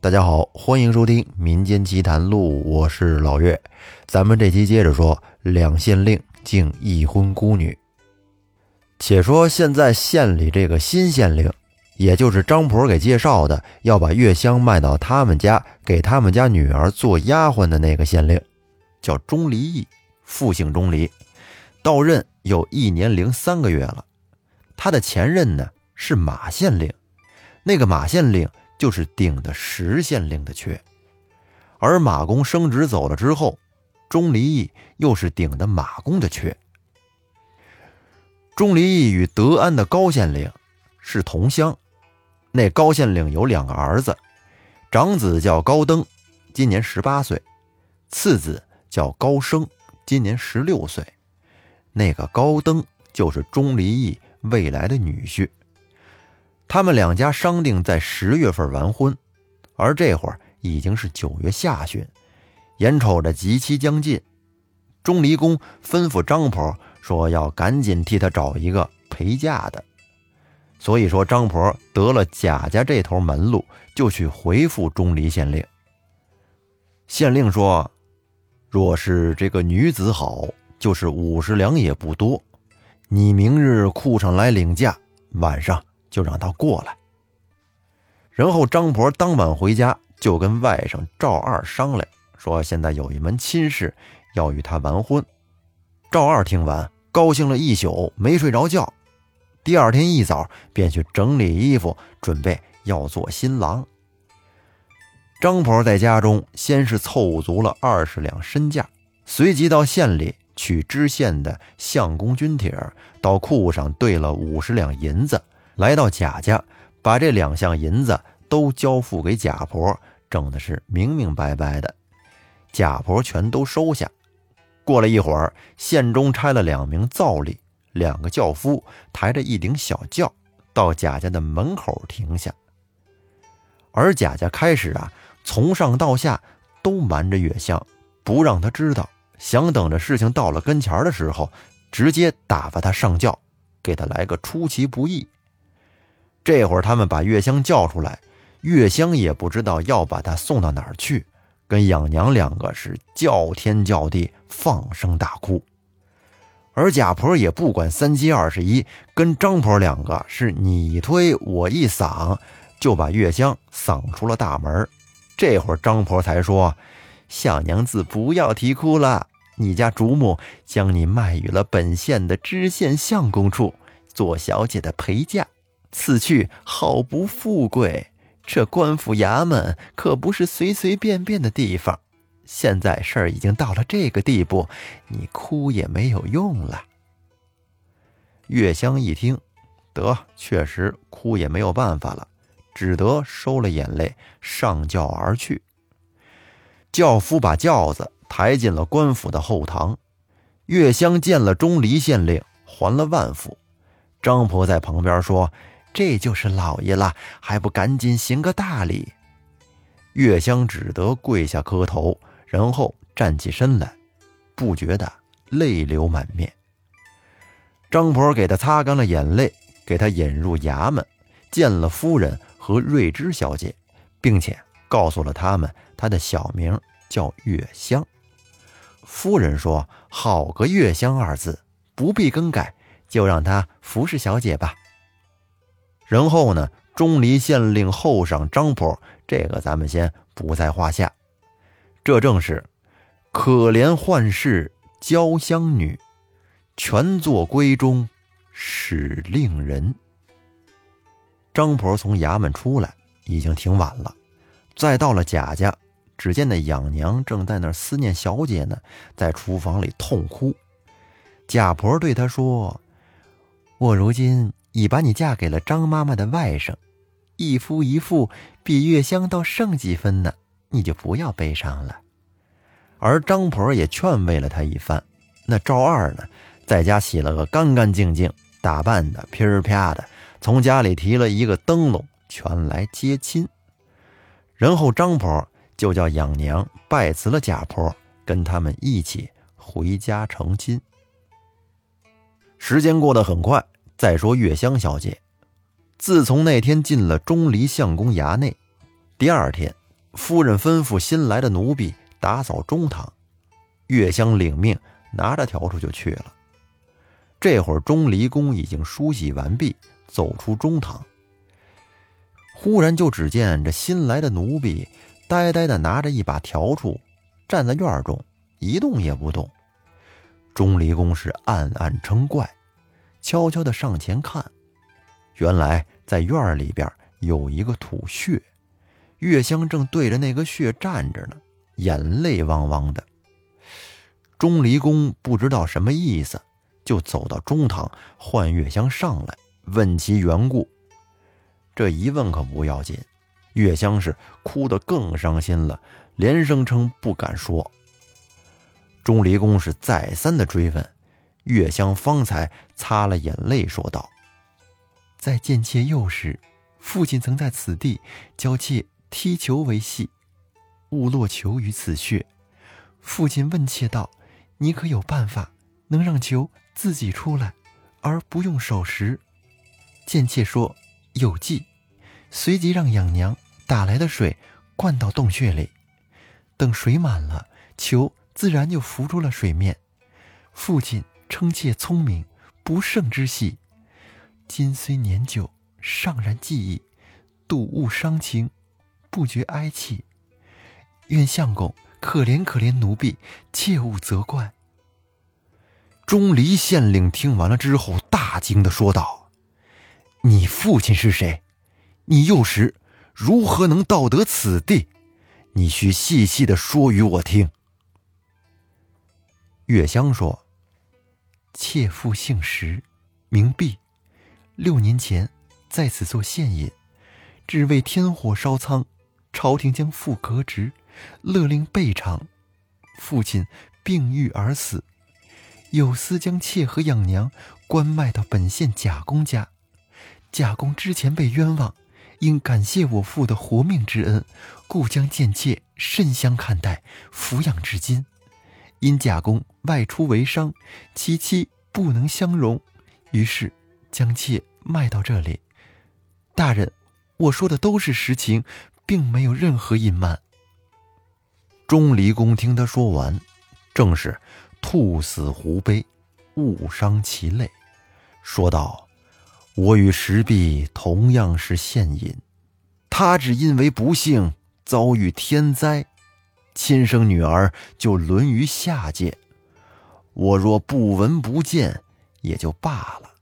大家好，欢迎收听《民间奇谈录》，我是老岳。咱们这期接着说两县令敬一婚孤女。且说现在县里这个新县令，也就是张婆给介绍的，要把月香卖到他们家，给他们家女儿做丫鬟的那个县令，叫钟离义，复姓钟离，到任有一年零三个月了。他的前任呢是马县令，那个马县令就是顶的石县令的缺，而马公升职走了之后，钟离义又是顶的马公的缺。钟离义与德安的高县令是同乡，那高县令有两个儿子，长子叫高登，今年十八岁；次子叫高升，今年十六岁。那个高登就是钟离义未来的女婿。他们两家商定在十月份完婚，而这会儿已经是九月下旬，眼瞅着吉期将近，钟离公吩咐张婆。说要赶紧替他找一个陪嫁的，所以说张婆得了贾家这头门路，就去回复钟离县令。县令说：“若是这个女子好，就是五十两也不多。你明日库上来领嫁，晚上就让他过来。”然后张婆当晚回家，就跟外甥赵二商量，说现在有一门亲事要与他完婚。赵二听完。高兴了一宿，没睡着觉。第二天一早便去整理衣服，准备要做新郎。张婆在家中先是凑足了二十两身价，随即到县里取知县的相公军帖，到库上兑了五十两银子，来到贾家，把这两项银子都交付给贾婆，整的是明明白白的。贾婆全都收下。过了一会儿，县中差了两名皂吏，两个轿夫抬着一顶小轿到贾家的门口停下。而贾家开始啊，从上到下都瞒着月香，不让他知道，想等着事情到了跟前的时候，直接打发他上轿，给他来个出其不意。这会儿他们把月香叫出来，月香也不知道要把她送到哪儿去。跟养娘两个是叫天叫地，放声大哭，而贾婆也不管三七二十一，跟张婆两个是你推我一搡，就把月香搡出了大门。这会儿张婆才说：“小娘子不要啼哭了，你家主母将你卖与了本县的知县相公处，做小姐的陪嫁，此去好不富贵。”这官府衙门可不是随随便便的地方，现在事儿已经到了这个地步，你哭也没有用了。月香一听，得，确实哭也没有办法了，只得收了眼泪，上轿而去。轿夫把轿子抬进了官府的后堂，月香见了钟离县令，还了万福。张婆在旁边说。这就是老爷了，还不赶紧行个大礼？月香只得跪下磕头，然后站起身来，不觉得泪流满面。张婆给他擦干了眼泪，给他引入衙门，见了夫人和瑞芝小姐，并且告诉了他们他的小名叫月香。夫人说：“好个月香二字，不必更改，就让她服侍小姐吧。”然后呢，钟离县令后上张婆，这个咱们先不在话下。这正是可怜幻世娇香女，全作闺中使令人。张婆从衙门出来，已经挺晚了。再到了贾家，只见那养娘正在那思念小姐呢，在厨房里痛哭。贾婆对她说：“我如今。”已把你嫁给了张妈妈的外甥，一夫一妇比月香倒胜几分呢，你就不要悲伤了。而张婆也劝慰了他一番。那赵二呢，在家洗了个干干净净，打扮的噼儿啪的，从家里提了一个灯笼，全来接亲。然后张婆就叫养娘拜辞了贾婆，跟他们一起回家成亲。时间过得很快。再说月香小姐，自从那天进了钟离相公衙内，第二天夫人吩咐新来的奴婢打扫中堂，月香领命，拿着笤帚就去了。这会儿钟离公已经梳洗完毕，走出中堂，忽然就只见这新来的奴婢呆呆的拿着一把笤帚，站在院中一动也不动。钟离公是暗暗称怪，悄悄的上前看，原来在院里边有一个土穴，月香正对着那个穴站着呢，眼泪汪汪的。钟离公不知道什么意思，就走到中堂，唤月香上来，问其缘故。这一问可不要紧，月香是哭得更伤心了，连声称不敢说。钟离公是再三的追问，月香方才擦了眼泪说道：“在见妾幼时，父亲曾在此地教妾踢球为戏，误落球于此穴。父亲问妾道：‘你可有办法能让球自己出来，而不用手拾？’见妾说有计，随即让养娘打来的水灌到洞穴里，等水满了，球。”自然就浮出了水面。父亲称妾聪明，不胜之喜。今虽年久，尚然记忆，睹物伤情，不觉哀戚。愿相公可怜可怜奴婢，切勿责怪。钟离县令听完了之后，大惊的说道：“你父亲是谁？你幼时如何能到得此地？你需细细的说与我听。”月香说：“妾父姓石，名弼，六年前在此做县尹，只为天火烧仓，朝廷将父革职，勒令备偿。父亲病愈而死，有司将妾和养娘关卖到本县贾公家。贾公之前被冤枉，因感谢我父的活命之恩，故将贱妾甚相看待，抚养至今。”因贾公外出为商，其妻不能相容，于是将妾卖到这里。大人，我说的都是实情，并没有任何隐瞒。钟离公听他说完，正是兔死狐悲，物伤其类，说道：“我与石壁同样是县尹，他只因为不幸遭遇天灾。”亲生女儿就沦于下界，我若不闻不见也就罢了。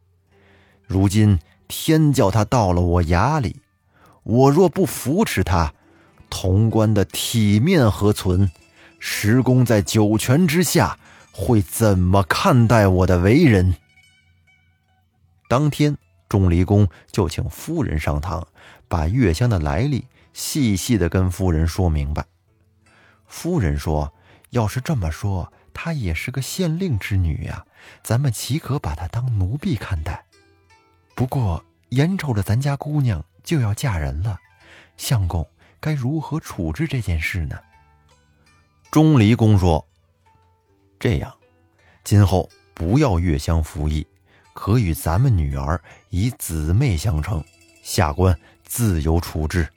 如今天叫他到了我衙里，我若不扶持他，潼关的体面何存？石公在九泉之下会怎么看待我的为人？当天，钟离公就请夫人上堂，把月香的来历细细的跟夫人说明白。夫人说：“要是这么说，她也是个县令之女呀，咱们岂可把她当奴婢看待？不过眼瞅着咱家姑娘就要嫁人了，相公该如何处置这件事呢？”钟离公说：“这样，今后不要月香服役，可与咱们女儿以姊妹相称，下官自有处置。”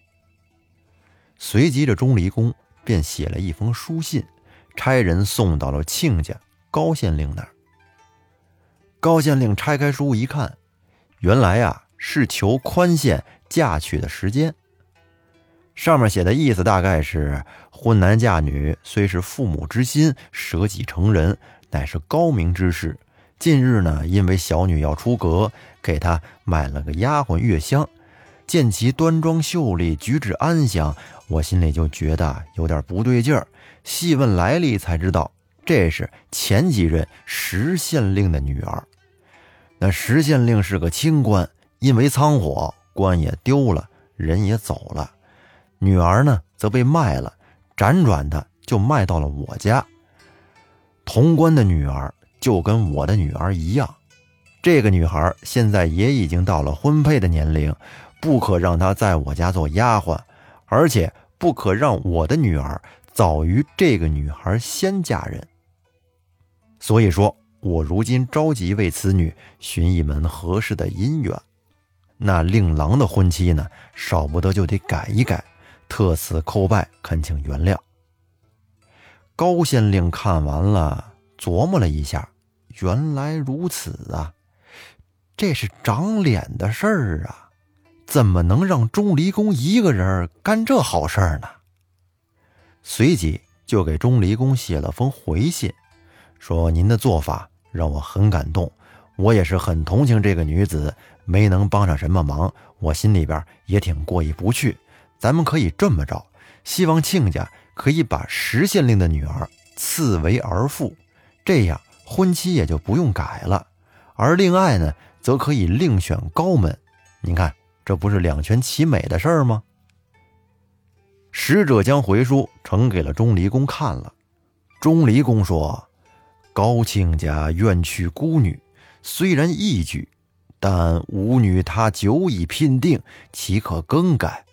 随即，这钟离公。便写了一封书信，差人送到了亲家高县令那儿。高县令拆开书一看，原来啊是求宽限嫁娶的时间。上面写的意思大概是：婚男嫁女虽是父母之心，舍己成人乃是高明之事。近日呢，因为小女要出阁，给她买了个丫鬟月香。见其端庄秀丽，举止安详，我心里就觉得有点不对劲儿。细问来历，才知道这是前几任石县令的女儿。那石县令是个清官，因为仓火，官也丢了，人也走了。女儿呢，则被卖了，辗转的就卖到了我家。潼关的女儿就跟我的女儿一样，这个女孩现在也已经到了婚配的年龄。不可让她在我家做丫鬟，而且不可让我的女儿早于这个女孩先嫁人。所以说，我如今着急为此女寻一门合适的姻缘。那令郎的婚期呢，少不得就得改一改，特此叩拜，恳请原谅。高县令看完了，琢磨了一下，原来如此啊，这是长脸的事儿啊，怎么能让钟离公一个人干这好事儿呢？随即就给钟离公写了封回信，说：“您的做法让我很感动，我也是很同情这个女子，没能帮上什么忙，我心里边也挺过意不去。咱们可以这么着，希望亲家。”可以把石县令的女儿赐为儿妇，这样婚期也就不用改了。而另外呢，则可以另选高门。您看，这不是两全其美的事儿吗？使者将回书呈给了钟离公看了。钟离公说：“高亲家愿娶孤女，虽然义举，但吾女她久已聘定，岂可更改？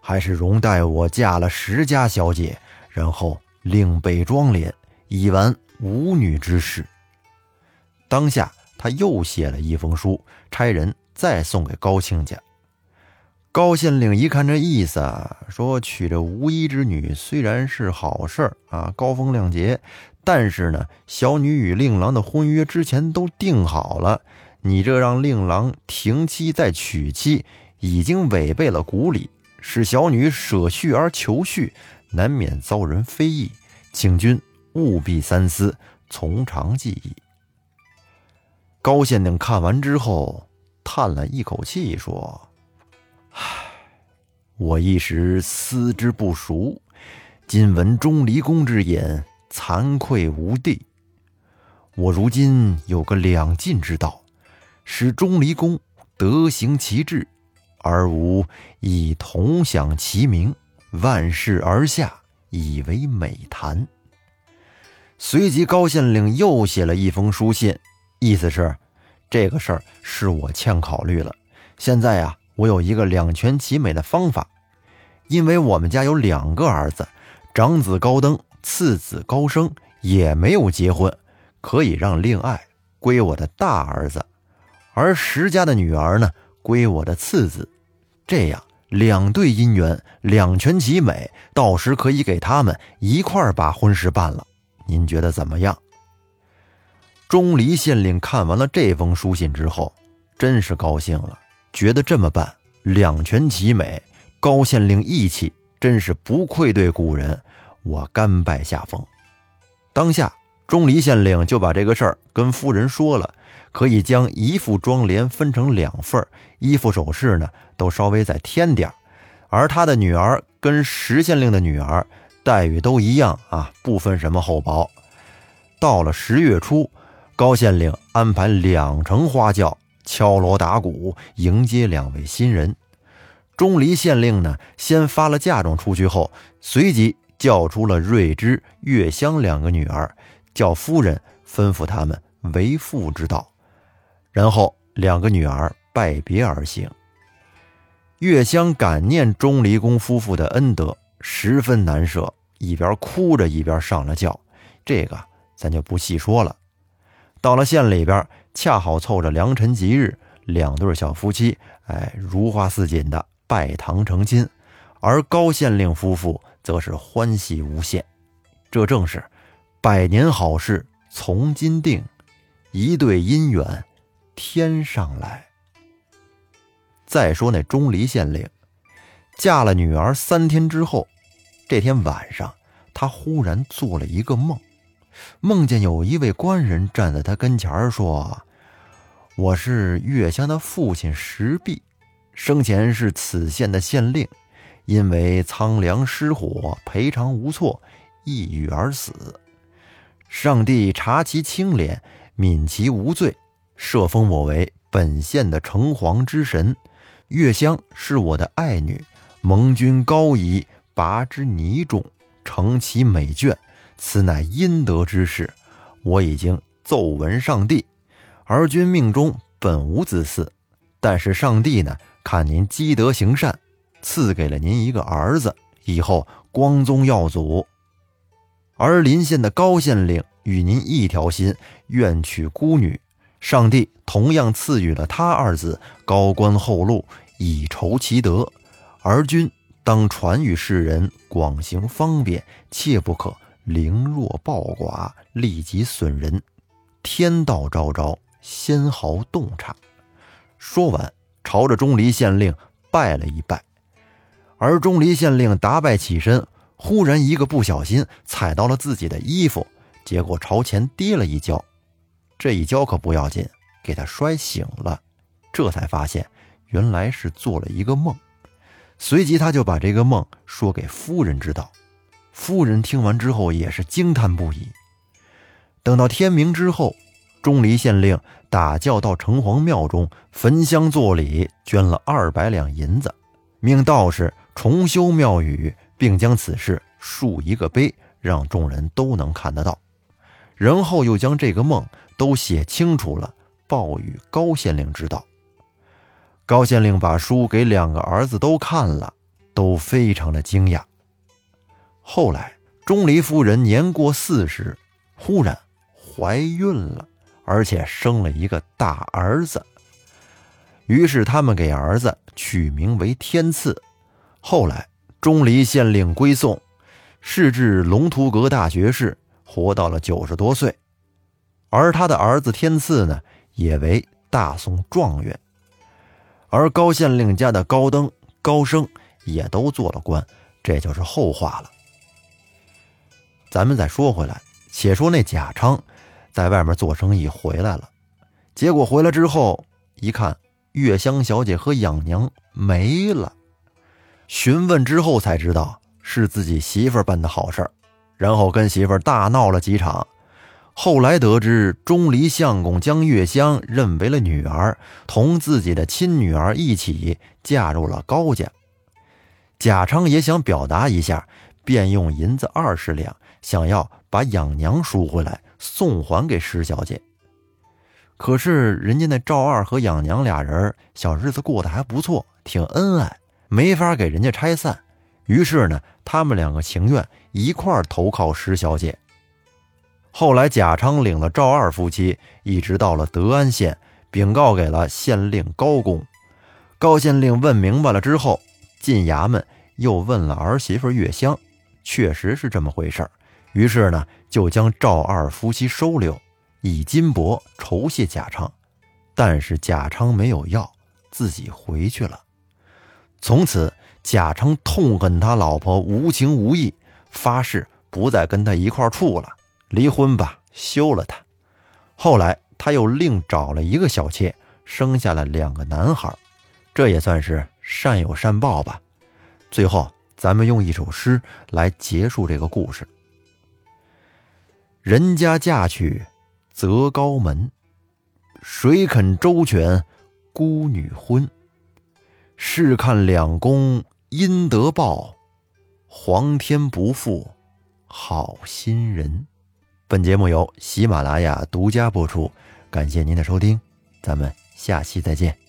还是容待我嫁了石家小姐。”然后另备妆奁，以完舞女之事。当下他又写了一封书，差人再送给高亲家。高县令一看这意思，说娶这无依之女虽然是好事儿啊，高风亮节，但是呢，小女与令郎的婚约之前都定好了，你这让令郎停妻再娶妻，已经违背了古礼，使小女舍婿而求婿。难免遭人非议，请君务必三思，从长计议。高县令看完之后，叹了一口气，说：“唉，我一时思之不熟，今闻钟离公之言，惭愧无地。我如今有个两进之道，使钟离公德行其志，而吾亦同享其名。”万事而下，以为美谈。随即，高县令又写了一封书信，意思是这个事儿是我欠考虑了。现在呀，我有一个两全其美的方法，因为我们家有两个儿子，长子高登，次子高升，也没有结婚，可以让令爱归我的大儿子，而石家的女儿呢，归我的次子，这样。两对姻缘，两全其美，到时可以给他们一块把婚事办了。您觉得怎么样？钟离县令看完了这封书信之后，真是高兴了，觉得这么办两全其美。高县令义气真是不愧对古人，我甘拜下风。当下，钟离县令就把这个事儿跟夫人说了。可以将一副妆奁分成两份衣服首饰呢都稍微再添点而他的女儿跟石县令的女儿待遇都一样啊，不分什么厚薄。到了十月初，高县令安排两乘花轿敲锣打鼓迎接两位新人。钟离县令呢，先发了嫁妆出去后，随即叫出了瑞芝、月香两个女儿，叫夫人吩咐他们为父之道。然后两个女儿拜别而行。月香感念钟离公夫妇的恩德，十分难舍，一边哭着一边上了轿。这个咱就不细说了。到了县里边，恰好凑着良辰吉日，两对小夫妻，哎，如花似锦的拜堂成亲。而高县令夫妇则是欢喜无限。这正是百年好事从今定，一对姻缘。天上来。再说那钟离县令，嫁了女儿三天之后，这天晚上，他忽然做了一个梦，梦见有一位官人站在他跟前说：“我是月香的父亲石壁，生前是此县的县令，因为苍凉失火，赔偿无措，抑郁而死。上帝查其清廉，悯其无罪。”赦封我为本县的城隍之神，月香是我的爱女，蒙君高仪，拔之泥中，成其美眷，此乃阴德之事。我已经奏闻上帝，而君命中本无子嗣，但是上帝呢，看您积德行善，赐给了您一个儿子，以后光宗耀祖。而临县的高县令与您一条心，愿娶孤女。上帝同样赐予了他二子高官厚禄，以酬其德，而君当传与世人，广行方便，切不可凌弱暴寡，利己损人。天道昭昭，纤毫洞察。说完，朝着钟离县令拜了一拜。而钟离县令打拜起身，忽然一个不小心踩到了自己的衣服，结果朝前跌了一跤。这一跤可不要紧，给他摔醒了。这才发现原来是做了一个梦。随即他就把这个梦说给夫人知道。夫人听完之后也是惊叹不已。等到天明之后，钟离县令打轿到城隍庙中焚香作礼，捐了二百两银子，命道士。重修庙宇，并将此事竖一个碑，让众人都能看得到。然后又将这个梦都写清楚了，报与高县令知道。高县令把书给两个儿子都看了，都非常的惊讶。后来钟离夫人年过四十，忽然怀孕了，而且生了一个大儿子。于是他们给儿子取名为天赐。后来，钟离县令归宋，仕至龙图阁大学士，活到了九十多岁。而他的儿子天赐呢，也为大宋状元。而高县令家的高登、高升也都做了官，这就是后话了。咱们再说回来，且说那贾昌在外面做生意回来了，结果回来之后一看，月香小姐和养娘没了。询问之后才知道是自己媳妇儿办的好事儿，然后跟媳妇儿大闹了几场。后来得知钟离相公将月香认为了女儿，同自己的亲女儿一起嫁入了高家。贾昌也想表达一下，便用银子二十两，想要把养娘赎回来送还给施小姐。可是人家那赵二和养娘俩人小日子过得还不错，挺恩爱。没法给人家拆散，于是呢，他们两个情愿一块儿投靠石小姐。后来贾昌领了赵二夫妻，一直到了德安县，禀告给了县令高公。高县令问明白了之后，进衙门又问了儿媳妇月香，确实是这么回事于是呢，就将赵二夫妻收留，以金帛酬谢贾昌。但是贾昌没有要，自己回去了。从此，贾昌痛恨他老婆无情无义，发誓不再跟他一块处了，离婚吧，休了他。后来，他又另找了一个小妾，生下了两个男孩，这也算是善有善报吧。最后，咱们用一首诗来结束这个故事：人家嫁娶择高门，谁肯周全孤女婚？试看两公阴德报，皇天不负好心人。本节目由喜马拉雅独家播出，感谢您的收听，咱们下期再见。